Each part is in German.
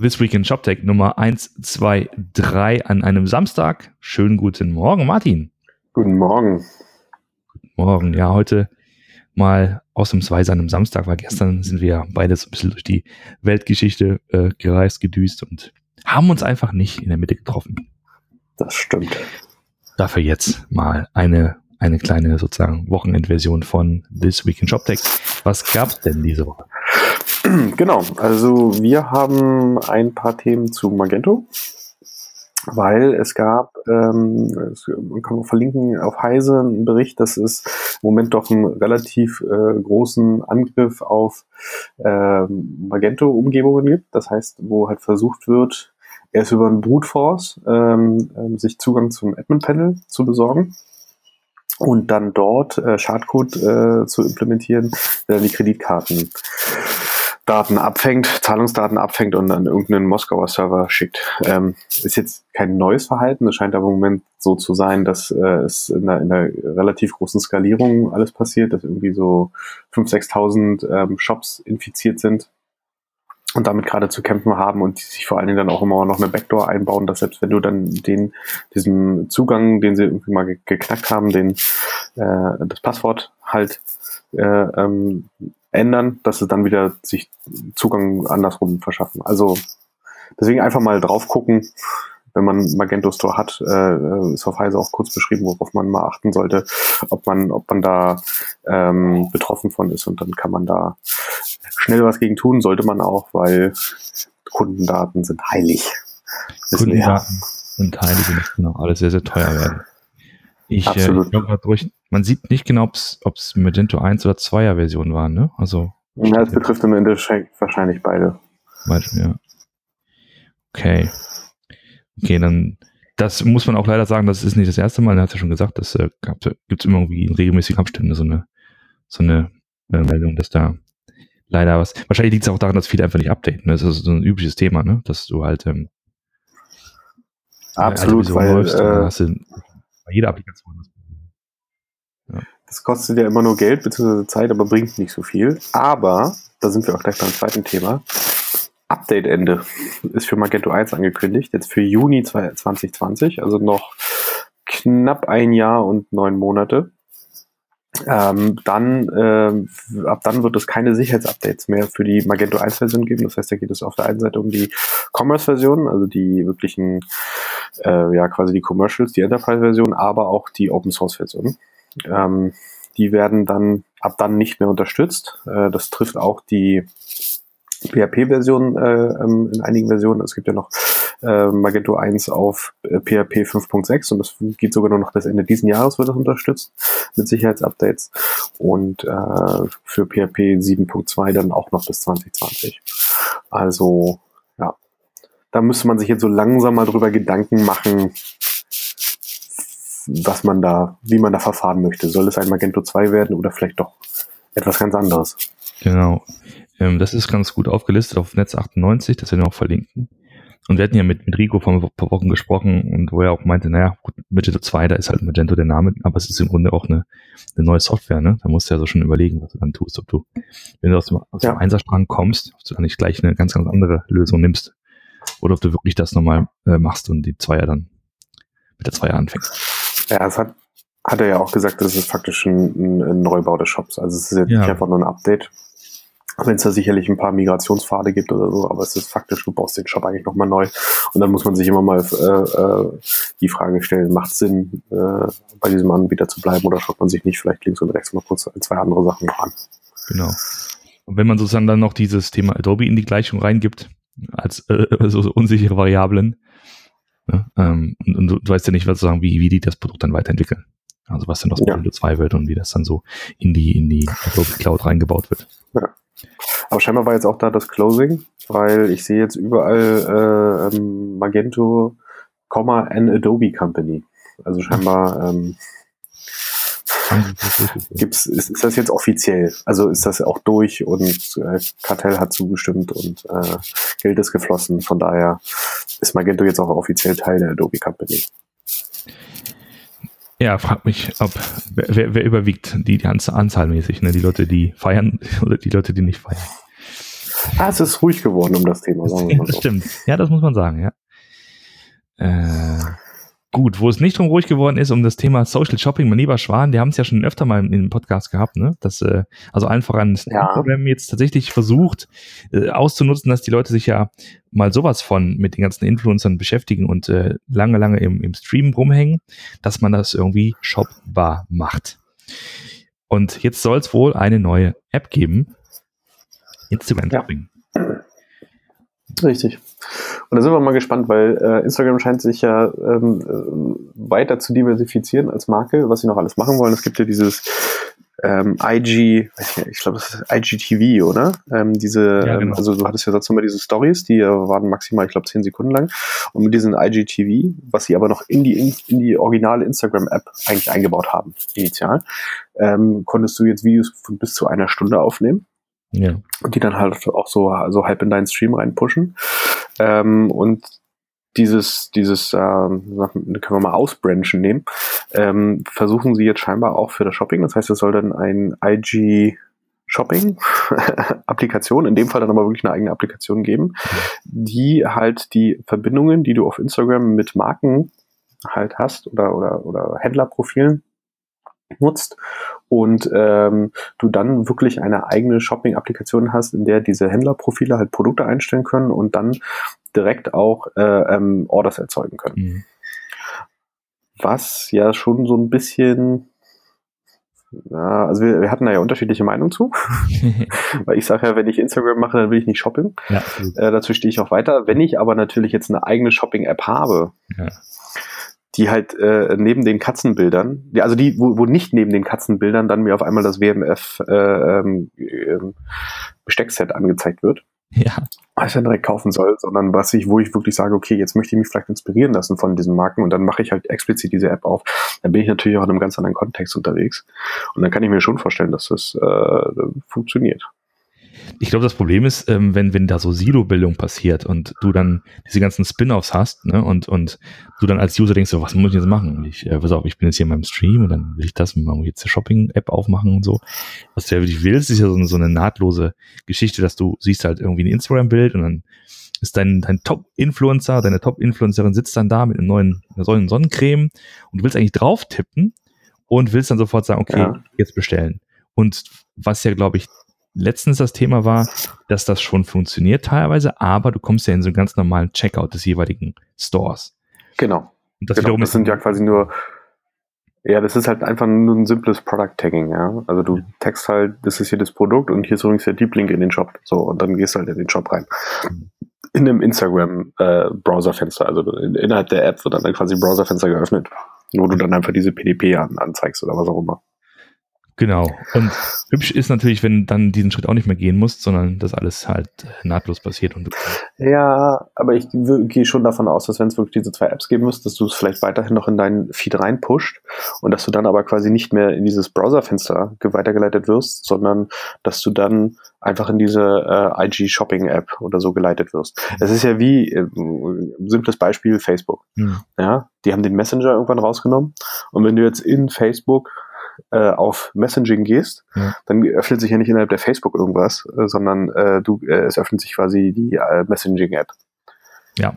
This Week in ShopTech Nummer 123 an einem Samstag. Schönen guten Morgen, Martin. Guten Morgen. Guten Morgen. Ja, heute mal ausnahmsweise an einem Samstag, weil gestern sind wir beide so ein bisschen durch die Weltgeschichte äh, gereist, gedüst und haben uns einfach nicht in der Mitte getroffen. Das stimmt. Dafür jetzt mal eine, eine kleine sozusagen Wochenendversion von This Week in ShopTech. Was gab's denn diese Woche? Genau, also wir haben ein paar Themen zu Magento, weil es gab, ähm, man kann verlinken auf Heise einen Bericht, dass es im Moment doch einen relativ äh, großen Angriff auf äh, Magento-Umgebungen gibt. Das heißt, wo halt versucht wird, erst über einen Brute Force ähm, ähm, sich Zugang zum Admin-Panel zu besorgen und dann dort äh, Schadcode äh, zu implementieren, der die Kreditkarten Daten abfängt, Zahlungsdaten abfängt und an irgendeinen Moskauer Server schickt. Ähm, ist jetzt kein neues Verhalten. Es scheint aber im Moment so zu sein, dass äh, es in einer, in einer relativ großen Skalierung alles passiert, dass irgendwie so 5.000, 6.000 ähm, Shops infiziert sind und damit gerade zu kämpfen haben und die sich vor allen Dingen dann auch immer noch eine Backdoor einbauen, dass selbst wenn du dann den, diesen Zugang, den sie irgendwie mal geknackt haben, den, äh, das Passwort halt äh, ähm, ändern, dass sie dann wieder sich Zugang andersrum verschaffen. Also deswegen einfach mal drauf gucken, wenn man Magento Store hat, äh, ist auf Heise auch kurz beschrieben, worauf man mal achten sollte, ob man, ob man da ähm, betroffen von ist und dann kann man da schnell was gegen tun, sollte man auch, weil Kundendaten sind heilig. Kundendaten und genau, alles sehr, sehr teuer werden. Ich, äh, Absolut. Äh, ich durch, man sieht nicht genau, ob es Magento 1 oder 2er Version waren, ne? Also. Ja, das betrifft im Endeffekt wahrscheinlich beide. Ja. Okay. Okay, dann, das muss man auch leider sagen, das ist nicht das erste Mal, er hat ja schon gesagt, das äh, gibt es immer irgendwie in regelmäßigen Abständen so eine, so eine äh, Meldung, dass da leider was, wahrscheinlich liegt es auch daran, dass viele einfach nicht updaten, ne? das ist so ein übliches Thema, ne? dass du halt ähm, Absolut, weil läufst, äh, hast du bei jeder Applikation ja. Das kostet ja immer nur Geld bzw. Zeit, aber bringt nicht so viel. Aber, da sind wir auch gleich beim zweiten Thema. Update-Ende ist für Magento 1 angekündigt, jetzt für Juni 2020, also noch knapp ein Jahr und neun Monate. Ähm, dann, äh, ab dann wird es keine Sicherheitsupdates mehr für die Magento 1 Version geben. Das heißt, da geht es auf der einen Seite um die Commerce Version, also die wirklichen, äh, ja, quasi die Commercials, die Enterprise Version, aber auch die Open Source Version. Ähm, die werden dann ab dann nicht mehr unterstützt. Äh, das trifft auch die PHP-Version äh, ähm, in einigen Versionen. Es gibt ja noch äh, Magento 1 auf äh, PHP 5.6 und das geht sogar nur noch bis Ende diesen Jahres wird das unterstützt mit Sicherheitsupdates und äh, für PHP 7.2 dann auch noch bis 2020. Also da müsste man sich jetzt so langsam mal drüber Gedanken machen, was man da, wie man da verfahren möchte. Soll es ein Magento 2 werden oder vielleicht doch etwas ganz anderes? Genau. Ähm, das ist ganz gut aufgelistet auf Netz 98, das werden wir auch verlinken. Und wir hatten ja mit, mit Rico vor ein paar Wochen gesprochen und wo er auch meinte, naja, gut, Magento 2, da ist halt Magento der Name, aber es ist im Grunde auch eine, eine neue Software, ne? Da musst du ja so schon überlegen, was du dann tust, ob du, wenn du aus dem, aus ja. dem Einserstrang kommst, ob du dann nicht gleich eine ganz, ganz andere Lösung nimmst. Oder ob du wirklich das nochmal äh, machst und die Zweier dann mit der Zweier anfängst. Ja, es hat, hat er ja auch gesagt, das ist faktisch ein, ein Neubau des Shops. Also es ist jetzt ja. nicht einfach nur ein Update, wenn es da sicherlich ein paar Migrationspfade gibt oder so, aber es ist faktisch, du baust den Shop eigentlich nochmal neu. Und dann muss man sich immer mal äh, äh, die Frage stellen, macht Sinn, äh, bei diesem Anbieter zu bleiben oder schaut man sich nicht vielleicht links und rechts noch kurz zwei andere Sachen noch an. Genau. Und wenn man sozusagen dann noch dieses Thema Adobe in die Gleichung reingibt, als äh, so, so unsichere Variablen, ne, ähm, und, und du, du, weißt ja nicht, was sagen, wie, wie die das Produkt dann weiterentwickeln. Also was denn aus ja. 2 wird und wie das dann so in die, in die Adobe Cloud reingebaut wird. Ja. Aber scheinbar war jetzt auch da das Closing, weil ich sehe jetzt überall äh, ähm, Magento, an Adobe Company. Also scheinbar ähm, gibt's, ist, ist das jetzt offiziell? Also ist das auch durch und äh, Kartell hat zugestimmt und äh, Geld ist geflossen. Von daher ist Magento jetzt auch offiziell Teil der Adobe Company. Ja, frag mich, ob wer, wer überwiegt die, die Anzahl mäßig, ne? Die Leute, die feiern oder die Leute, die nicht feiern. Ah, es ist ruhig geworden um das Thema, sagen wir mal so. Das stimmt. Ja, das muss man sagen, ja. Äh, gut, wo es nicht drum ruhig geworden ist, um das Thema Social Shopping, mein lieber Schwan, die haben es ja schon öfter mal im Podcast gehabt, ne? Das, äh, also allen voran ja. Instagram jetzt tatsächlich versucht äh, auszunutzen, dass die Leute sich ja mal sowas von mit den ganzen Influencern beschäftigen und äh, lange, lange im, im Stream rumhängen, dass man das irgendwie shopbar macht. Und jetzt soll es wohl eine neue App geben. Instagram Shopping. Ja. Richtig. Und da sind wir mal gespannt, weil äh, Instagram scheint sich ja ähm, äh, weiter zu diversifizieren als Marke, was sie noch alles machen wollen. Es gibt ja dieses ähm, IG, ich glaube, das ist IGTV, oder? Ähm, diese, ja, ähm, genau. also du hattest ja sonst immer diese Stories, die waren maximal, ich glaube, zehn Sekunden lang. Und mit diesen IGTV, was sie aber noch in die, in die originale Instagram-App eigentlich eingebaut haben, initial, ähm, konntest du jetzt Videos von bis zu einer Stunde aufnehmen. Ja. Und die dann halt auch so, so halb in deinen Stream reinpushen. Ähm, und dieses, dieses, ähm, können wir mal ausbranchen nehmen, ähm, versuchen sie jetzt scheinbar auch für das Shopping. Das heißt, es soll dann ein IG Shopping Applikation, in dem Fall dann aber wirklich eine eigene Applikation geben, die halt die Verbindungen, die du auf Instagram mit Marken halt hast oder, oder, oder Händlerprofilen nutzt und ähm, du dann wirklich eine eigene Shopping-Applikation hast, in der diese Händlerprofile halt Produkte einstellen können und dann direkt auch äh, ähm, Orders erzeugen können. Mhm. Was ja schon so ein bisschen ja, also wir, wir hatten da ja unterschiedliche Meinungen zu. Weil ich sage ja, wenn ich Instagram mache, dann will ich nicht shopping. Ja, äh, dazu stehe ich auch weiter. Wenn ich aber natürlich jetzt eine eigene Shopping-App habe, ja die halt äh, neben den Katzenbildern, die, also die, wo, wo nicht neben den Katzenbildern dann mir auf einmal das WMF äh, ähm, äh, Besteckset angezeigt wird. Ja. Was ich dann direkt kaufen soll, sondern was ich, wo ich wirklich sage, okay, jetzt möchte ich mich vielleicht inspirieren lassen von diesen Marken und dann mache ich halt explizit diese App auf. Dann bin ich natürlich auch in einem ganz anderen Kontext unterwegs. Und dann kann ich mir schon vorstellen, dass das äh, funktioniert. Ich glaube, das Problem ist, ähm, wenn, wenn da so Silo-Bildung passiert und du dann diese ganzen Spin-offs hast, ne, und, und du dann als User denkst, so, was muss ich jetzt machen? Ich, äh, pass auf, ich bin jetzt hier in meinem Stream und dann will ich das, mal jetzt eine Shopping-App aufmachen und so. Was du ja wirklich willst, ist ja so eine, so eine nahtlose Geschichte, dass du siehst halt irgendwie ein Instagram-Bild und dann ist dein, dein Top-Influencer, deine Top-Influencerin sitzt dann da mit einem neuen, einer neuen Sonnencreme und du willst eigentlich drauf tippen und willst dann sofort sagen, okay, ja. jetzt bestellen. Und was ja, glaube ich, letztens das Thema war, dass das schon funktioniert teilweise, aber du kommst ja in so einen ganz normalen Checkout des jeweiligen Stores. Genau. Und das, genau, das sind ja quasi nur, ja, das ist halt einfach nur ein simples Product Tagging, ja. Also du taggst halt, das ist hier das Produkt und hier ist übrigens der Deep Link in den Shop. So, und dann gehst du halt in den Shop rein. In einem Instagram-Browser-Fenster, äh, also in, innerhalb der App wird dann quasi ein Browser-Fenster geöffnet, wo du dann einfach diese PDP an, anzeigst oder was auch immer. Genau. Und hübsch ist natürlich, wenn dann diesen Schritt auch nicht mehr gehen musst, sondern das alles halt nahtlos passiert. Und ja, aber ich gehe schon davon aus, dass wenn es wirklich diese zwei Apps geben müsste, dass du es vielleicht weiterhin noch in deinen Feed reinpusht und dass du dann aber quasi nicht mehr in dieses Browserfenster weitergeleitet wirst, sondern dass du dann einfach in diese äh, IG Shopping App oder so geleitet wirst. Es ist ja wie äh, simples Beispiel Facebook. Hm. Ja, die haben den Messenger irgendwann rausgenommen und wenn du jetzt in Facebook äh, auf Messaging gehst, ja. dann öffnet sich ja nicht innerhalb der Facebook irgendwas, äh, sondern äh, du, äh, es öffnet sich quasi die äh, Messaging-App. Ja,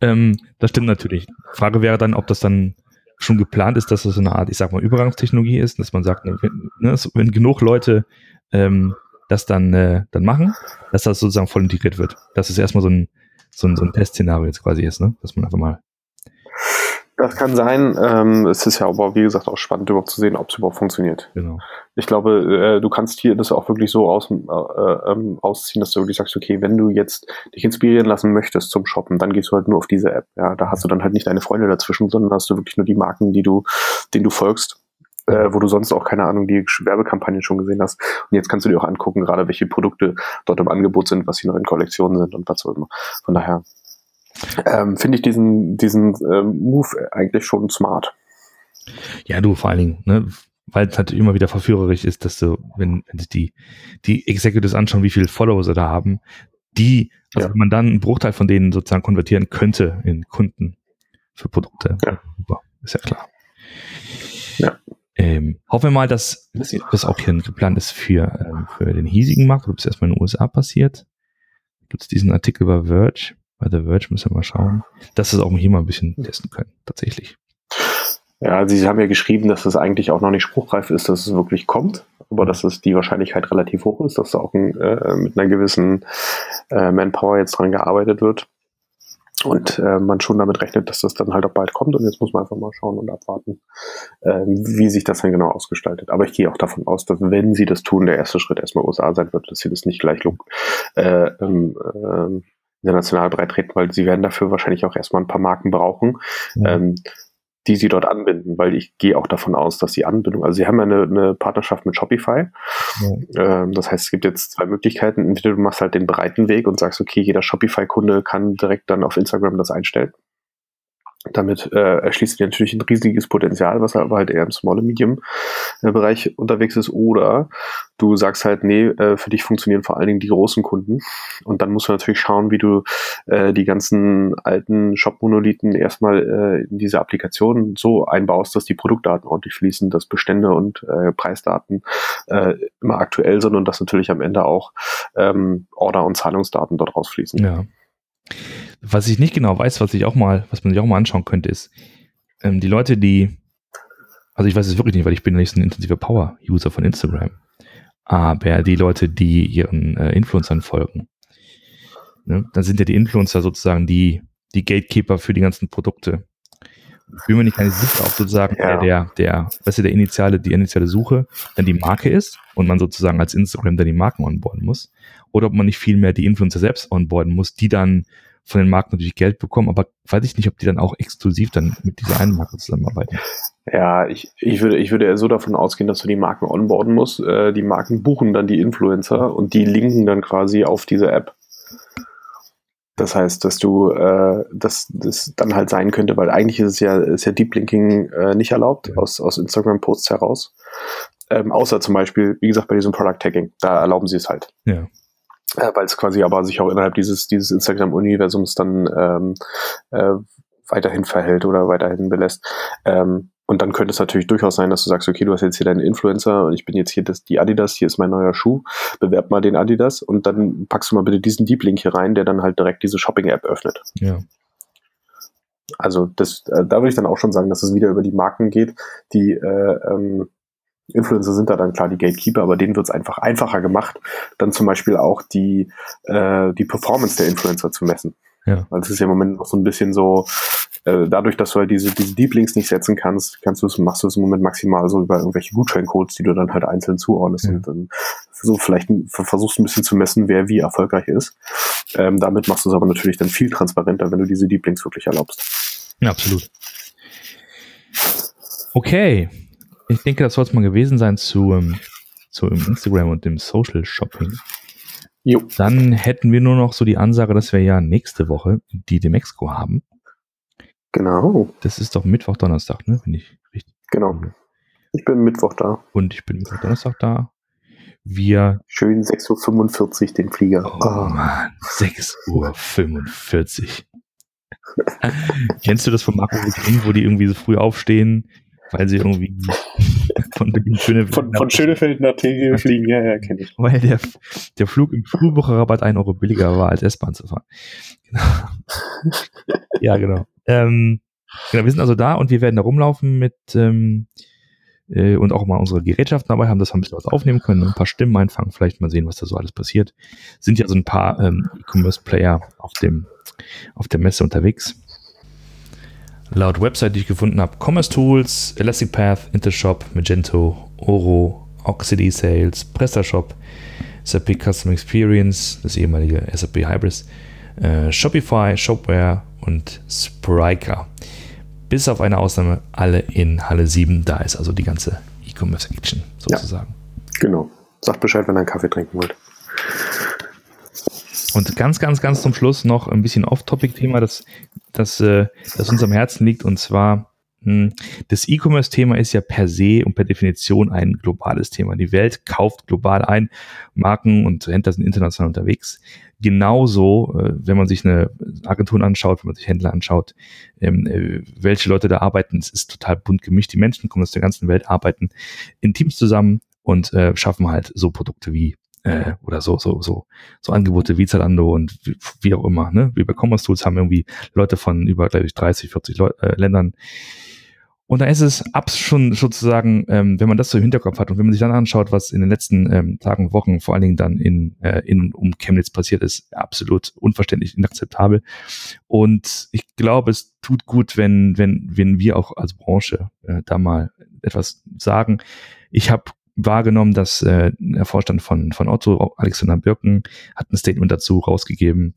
ähm, das stimmt natürlich. Frage wäre dann, ob das dann schon geplant ist, dass das so eine Art, ich sag mal, Übergangstechnologie ist, dass man sagt, ne, wenn, ne, wenn genug Leute ähm, das dann, äh, dann machen, dass das sozusagen voll integriert wird. Dass es erstmal so ein, so ein, so ein Testszenario jetzt quasi ist, ne? dass man einfach mal das kann sein. Ähm, es ist ja aber, wie gesagt, auch spannend überhaupt zu sehen, ob es überhaupt funktioniert. Genau. Ich glaube, äh, du kannst hier das auch wirklich so aus, äh, ähm, ausziehen, dass du wirklich sagst, okay, wenn du jetzt dich inspirieren lassen möchtest zum Shoppen, dann gehst du halt nur auf diese App. Ja, da hast du dann halt nicht deine Freunde dazwischen, sondern hast du wirklich nur die Marken, die du, denen du folgst. Äh, wo du sonst auch, keine Ahnung, die Werbekampagnen schon gesehen hast. Und jetzt kannst du dir auch angucken, gerade welche Produkte dort im Angebot sind, was hier noch in Kollektionen sind und was auch immer. Von daher, ähm, finde ich diesen, diesen ähm, Move eigentlich schon smart. Ja, du vor allen Dingen, ne, weil es halt immer wieder verführerisch ist, dass du, wenn, wenn sich die, die Executives anschauen, wie viele Follower sie da haben, die, also ja. wenn man dann einen Bruchteil von denen sozusagen konvertieren könnte in Kunden für Produkte, ja. ist ja klar. Ja. Ähm, hoffen wir mal, dass das auch hier geplant ist für, ähm, für den hiesigen Markt, ob es erstmal in den USA passiert. Gibt es diesen Artikel bei Verge? Bei The Verge müssen wir mal schauen, dass wir es auch hier mal ein bisschen testen können, tatsächlich. Ja, Sie haben ja geschrieben, dass es eigentlich auch noch nicht spruchreif ist, dass es wirklich kommt, aber dass es die Wahrscheinlichkeit relativ hoch ist, dass da auch ein, äh, mit einer gewissen äh, Manpower jetzt dran gearbeitet wird. Und äh, man schon damit rechnet, dass das dann halt auch bald kommt. Und jetzt muss man einfach mal schauen und abwarten, äh, wie sich das dann genau ausgestaltet. Aber ich gehe auch davon aus, dass wenn sie das tun, der erste Schritt erstmal USA sein wird, dass sie das nicht gleich äh, ähm, äh, international breit treten, weil sie werden dafür wahrscheinlich auch erstmal ein paar Marken brauchen. Ja. Ähm, die sie dort anbinden, weil ich gehe auch davon aus, dass die Anbindung, also sie haben ja eine, eine Partnerschaft mit Shopify. Ja. Ähm, das heißt, es gibt jetzt zwei Möglichkeiten. Entweder du machst halt den breiten Weg und sagst, okay, jeder Shopify-Kunde kann direkt dann auf Instagram das einstellen. Damit äh, erschließt du natürlich ein riesiges Potenzial, was aber halt eher im Small Medium äh, Bereich unterwegs ist. Oder du sagst halt, nee, äh, für dich funktionieren vor allen Dingen die großen Kunden. Und dann musst du natürlich schauen, wie du äh, die ganzen alten Shop-Monolithen erstmal äh, in diese Applikation so einbaust, dass die Produktdaten ordentlich fließen, dass Bestände und äh, Preisdaten äh, immer aktuell sind und dass natürlich am Ende auch ähm, Order- und Zahlungsdaten dort rausfließen. Ja. Was ich nicht genau weiß, was ich auch mal, was man sich auch mal anschauen könnte, ist, ähm, die Leute, die, also ich weiß es wirklich nicht, weil ich bin nicht ein intensiver Power-User von Instagram, aber die Leute, die ihren äh, Influencern folgen, ne, dann sind ja die Influencer sozusagen die, die Gatekeeper für die ganzen Produkte. Ich bin mir nicht ganz sicher, ob sozusagen ja. der, der, du, der initiale, die initiale Suche dann die Marke ist und man sozusagen als Instagram dann die Marken onboarden muss. Oder ob man nicht viel mehr die Influencer selbst onboarden muss, die dann von den Marken natürlich Geld bekommen, aber weiß ich nicht, ob die dann auch exklusiv dann mit dieser einen Marke zusammenarbeiten. Ja, ich, ich würde, ich würde eher so davon ausgehen, dass du die Marken onboarden musst. Äh, die Marken buchen dann die Influencer und die linken dann quasi auf diese App. Das heißt, dass du äh, dass das dann halt sein könnte, weil eigentlich ist es ja, ist ja Deep Linking äh, nicht erlaubt ja. aus, aus Instagram-Posts heraus. Ähm, außer zum Beispiel, wie gesagt, bei diesem Product Tagging, da erlauben sie es halt. Ja. Äh, weil es quasi aber sich auch innerhalb dieses, dieses Instagram-Universums dann ähm, äh, weiterhin verhält oder weiterhin belässt. Ähm, und dann könnte es natürlich durchaus sein, dass du sagst, okay, du hast jetzt hier deinen Influencer und ich bin jetzt hier das, die Adidas, hier ist mein neuer Schuh, bewerb mal den Adidas und dann packst du mal bitte diesen Deep Link hier rein, der dann halt direkt diese Shopping-App öffnet. Ja. Also das, äh, da würde ich dann auch schon sagen, dass es wieder über die Marken geht, die äh, ähm, Influencer sind da dann klar die Gatekeeper, aber denen wird es einfach einfacher gemacht, dann zum Beispiel auch die, äh, die Performance der Influencer zu messen. Ja. Weil es ist ja im Moment noch so ein bisschen so, äh, dadurch, dass du halt diese, diese Deep Links nicht setzen kannst, kannst du es, machst du es im Moment maximal so über irgendwelche Gutscheincodes, die du dann halt einzeln zuordnest ja. und dann so vielleicht versuchst ein bisschen zu messen, wer wie erfolgreich ist. Ähm, damit machst du es aber natürlich dann viel transparenter, wenn du diese Deep Links wirklich erlaubst. Ja, absolut. Okay, ich denke, das soll es mal gewesen sein zu, ähm, zu Instagram und dem Social Shopping. Jo. Dann hätten wir nur noch so die Ansage, dass wir ja nächste Woche die Demexco haben. Genau. Das ist doch Mittwoch, Donnerstag, ne? Wenn ich richtig. Genau. Ich bin Mittwoch da. Und ich bin Mittwoch, Donnerstag da. Wir. Schön 6.45 Uhr den Flieger. Oh, oh. Mann, 6.45 Uhr. Kennst du das von Marco King, wo die irgendwie so früh aufstehen, weil sie irgendwie von Schönefeld, von, von Schönefeld nach Tegel fliegen. Ja, ja, kenne ich. Weil der, der Flug im Frühbucherrabatt 1 Euro billiger war, als S-Bahn zu fahren. Genau. ja, genau. Ähm, genau. Wir sind also da und wir werden da rumlaufen mit ähm, äh, und auch mal unsere Gerätschaften dabei haben, dass wir ein bisschen was aufnehmen können, ein paar Stimmen einfangen, vielleicht mal sehen, was da so alles passiert. Sind ja so ein paar ähm, E-Commerce-Player auf dem auf der Messe unterwegs laut Website, die ich gefunden habe, Commerce Tools, Elastic Path, Intershop, Magento, Oro, Oxidity Sales, PrestaShop, SAP Custom Experience, das ehemalige SAP Hybris, äh, Shopify, Shopware und Spryker. Bis auf eine Ausnahme alle in Halle 7. Da ist also die ganze E-Commerce Action sozusagen. Ja, genau. Sagt Bescheid, wenn ihr einen Kaffee trinken wollt. Und ganz, ganz, ganz zum Schluss noch ein bisschen Off-Topic-Thema, das, das, äh, das uns am Herzen liegt. Und zwar, hm, das E-Commerce-Thema ist ja per se und per Definition ein globales Thema. Die Welt kauft global ein. Marken und Händler sind international unterwegs. genauso, äh, wenn man sich eine Agentur anschaut, wenn man sich Händler anschaut, ähm, äh, welche Leute da arbeiten, es ist total bunt gemischt. Die Menschen kommen aus der ganzen Welt, arbeiten in Teams zusammen und äh, schaffen halt so Produkte wie äh, oder so, so, so, so Angebote wie Zalando und wie, wie auch immer. Ne? Wir bei Commerce Tools haben irgendwie Leute von über, glaube ich, 30, 40 Leu äh, Ländern. Und da ist es ab schon sozusagen, ähm, wenn man das so im Hinterkopf hat und wenn man sich dann anschaut, was in den letzten ähm, Tagen, Wochen, vor allen Dingen dann in, äh, in um Chemnitz passiert ist, absolut unverständlich, inakzeptabel. Und ich glaube, es tut gut, wenn, wenn, wenn wir auch als Branche äh, da mal etwas sagen. Ich habe wahrgenommen, dass äh, der Vorstand von, von Otto, Alexander Birken, hat ein Statement dazu rausgegeben.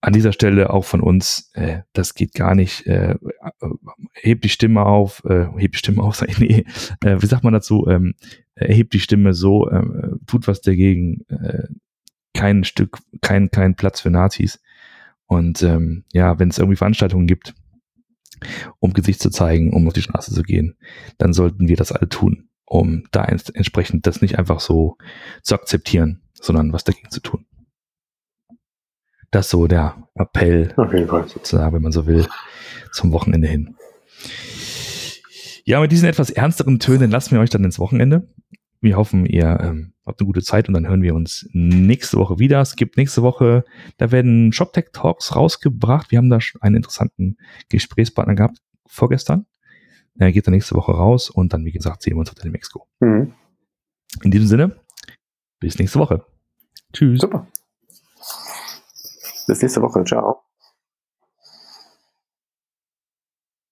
An dieser Stelle auch von uns, äh, das geht gar nicht. Äh, äh hebt die Stimme auf, äh, hebt die Stimme auf, nee, äh, wie sagt man dazu? Ähm, erhebt die Stimme so, äh, tut was dagegen, äh, kein Stück, kein, kein Platz für Nazis. Und ähm, ja, wenn es irgendwie Veranstaltungen gibt, um Gesicht zu zeigen, um auf die Straße zu gehen, dann sollten wir das alle tun um da entsprechend das nicht einfach so zu akzeptieren, sondern was dagegen zu tun. Das ist so der Appell, sozusagen, wenn man so will, zum Wochenende hin. Ja, mit diesen etwas ernsteren Tönen lassen wir euch dann ins Wochenende. Wir hoffen, ihr ähm, habt eine gute Zeit und dann hören wir uns nächste Woche wieder. Es gibt nächste Woche, da werden ShopTech Talks rausgebracht. Wir haben da einen interessanten Gesprächspartner gehabt vorgestern. Er geht dann nächste Woche raus und dann, wie gesagt, sehen wir uns auf der Mexiko. Mhm. In diesem Sinne, bis nächste Woche. Tschüss. Super. Bis nächste Woche. Ciao.